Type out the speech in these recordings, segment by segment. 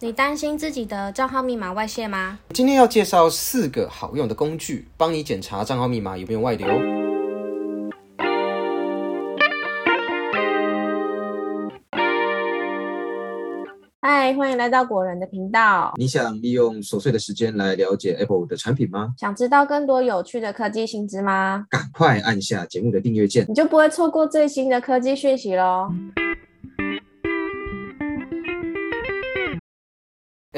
你担心自己的账号密码外泄吗？今天要介绍四个好用的工具，帮你检查账号密码有没有外流。嗨，欢迎来到果仁的频道。你想利用琐碎的时间来了解 Apple 的产品吗？想知道更多有趣的科技新知吗？赶快按下节目的订阅键，你就不会错过最新的科技讯息喽。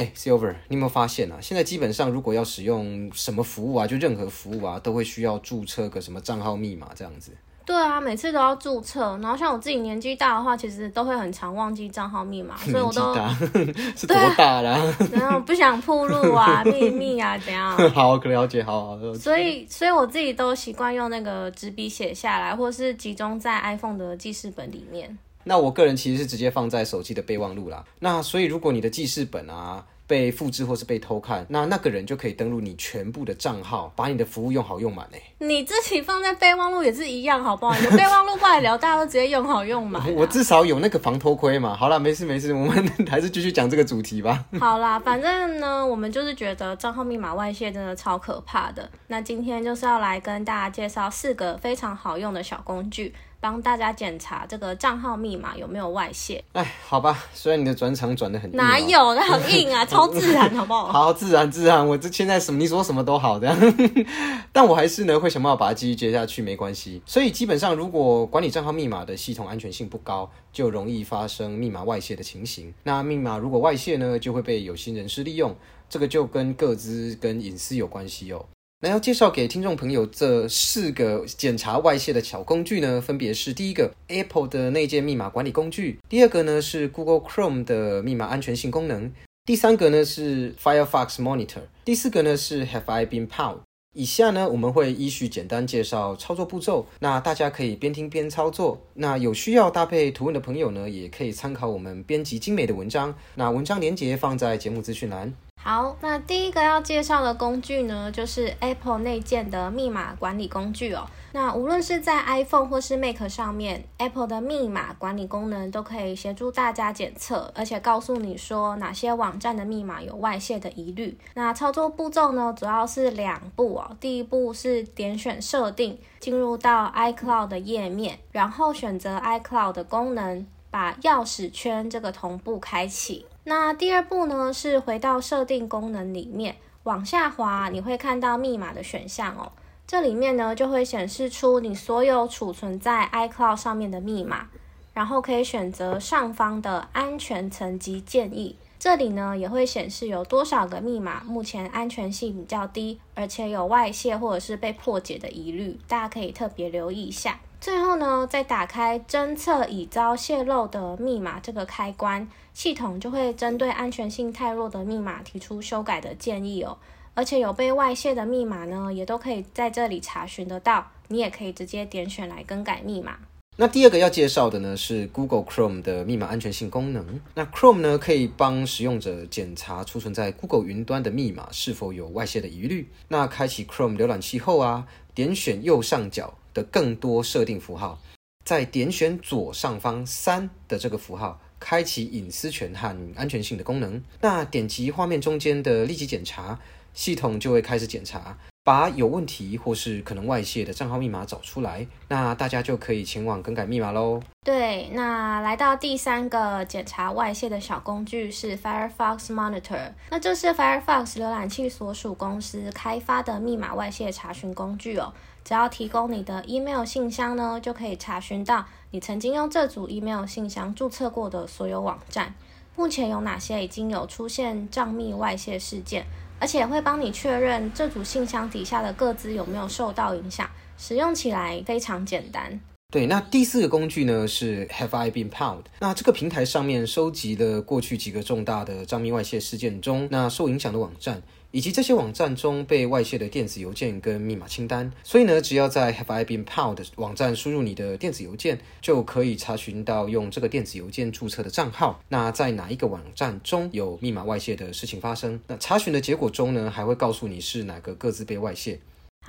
哎，Silver，你有没有发现啊？现在基本上如果要使用什么服务啊，就任何服务啊，都会需要注册个什么账号密码这样子。对啊，每次都要注册。然后像我自己年纪大的话，其实都会很常忘记账号密码，所以我都 是多大啦？然后不想铺路啊、秘密啊怎样？好，可了解，好好。所以，所以我自己都习惯用那个纸笔写下来，或是集中在 iPhone 的记事本里面。那我个人其实是直接放在手机的备忘录啦。那所以如果你的记事本啊被复制或是被偷看，那那个人就可以登录你全部的账号，把你的服务用好用满诶。你自己放在备忘录也是一样，好不好？你的备忘录不来聊，大家都直接用好用满。我至少有那个防偷窥嘛。好啦，没事没事，我们 还是继续讲这个主题吧。好啦，反正呢，我们就是觉得账号密码外泄真的超可怕的。那今天就是要来跟大家介绍四个非常好用的小工具。帮大家检查这个账号密码有没有外泄。哎，好吧，虽然你的转场转的很哪有，那很硬啊，超自然，好不好？好，自然自然，我这现在什么你说什么都好的，但我还是呢会想办法把它继续接下去，没关系。所以基本上，如果管理账号密码的系统安全性不高，就容易发生密码外泄的情形。那密码如果外泄呢，就会被有心人士利用，这个就跟各资跟隐私有关系哦。那要介绍给听众朋友这四个检查外泄的小工具呢，分别是第一个 Apple 的内建密码管理工具，第二个呢是 Google Chrome 的密码安全性功能，第三个呢是 Firefox Monitor，第四个呢是 Have I Been Pwned。以下呢我们会依序简单介绍操作步骤，那大家可以边听边操作。那有需要搭配图文的朋友呢，也可以参考我们编辑精美的文章，那文章连接放在节目资讯栏。好，那第一个要介绍的工具呢，就是 Apple 内建的密码管理工具哦。那无论是在 iPhone 或是 Mac 上面，Apple 的密码管理功能都可以协助大家检测，而且告诉你说哪些网站的密码有外泄的疑虑。那操作步骤呢，主要是两步哦。第一步是点选设定，进入到 iCloud 的页面，然后选择 iCloud 的功能，把钥匙圈这个同步开启。那第二步呢，是回到设定功能里面，往下滑，你会看到密码的选项哦。这里面呢，就会显示出你所有储存在 iCloud 上面的密码，然后可以选择上方的安全层级建议。这里呢，也会显示有多少个密码目前安全性比较低，而且有外泄或者是被破解的疑虑，大家可以特别留意一下。最后呢，再打开侦测已遭泄露的密码这个开关，系统就会针对安全性太弱的密码提出修改的建议哦。而且有被外泄的密码呢，也都可以在这里查询得到。你也可以直接点选来更改密码。那第二个要介绍的呢，是 Google Chrome 的密码安全性功能。那 Chrome 呢，可以帮使用者检查储存在 Google 云端的密码是否有外泄的疑虑。那开启 Chrome 浏览器后啊，点选右上角。的更多设定符号，在点选左上方三的这个符号，开启隐私权和安全性的功能。那点击画面中间的立即检查，系统就会开始检查，把有问题或是可能外泄的账号密码找出来。那大家就可以前往更改密码喽。对，那来到第三个检查外泄的小工具是 Firefox Monitor。那这是 Firefox 浏览器所属公司开发的密码外泄查询工具哦。只要提供你的 email 信箱呢，就可以查询到你曾经用这组 email 信箱注册过的所有网站，目前有哪些已经有出现账密外泄事件，而且会帮你确认这组信箱底下的各自有没有受到影响，使用起来非常简单。对，那第四个工具呢是 Have I Been Pwned？那这个平台上面收集了过去几个重大的账密外泄事件中，那受影响的网站。以及这些网站中被外泄的电子邮件跟密码清单，所以呢，只要在 Have I Been Pwned 网站输入你的电子邮件，就可以查询到用这个电子邮件注册的账号。那在哪一个网站中有密码外泄的事情发生？那查询的结果中呢，还会告诉你是哪个各自被外泄。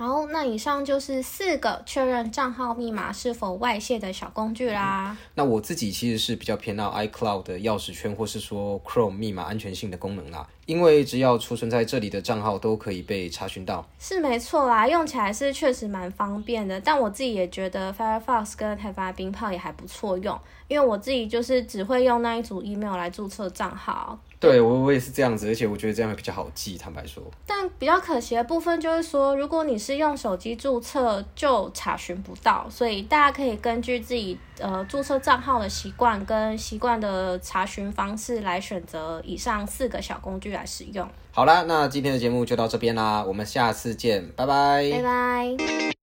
好，那以上就是四个确认账号密码是否外泄的小工具啦。那我自己其实是比较偏到 iCloud 的钥匙圈，或是说 Chrome 密码安全性的功能啦。因为只要储存在这里的账号都可以被查询到，是没错啦，用起来是确实蛮方便的。但我自己也觉得 Firefox 跟台发冰炮也还不错用，因为我自己就是只会用那一组 email 来注册账号。对我我也是这样子，而且我觉得这样会比较好记。坦白说，但比较可惜的部分就是说，如果你是用手机注册，就查询不到。所以大家可以根据自己呃注册账号的习惯跟习惯的查询方式来选择以上四个小工具来使用。好啦，那今天的节目就到这边啦，我们下次见，拜拜，拜拜。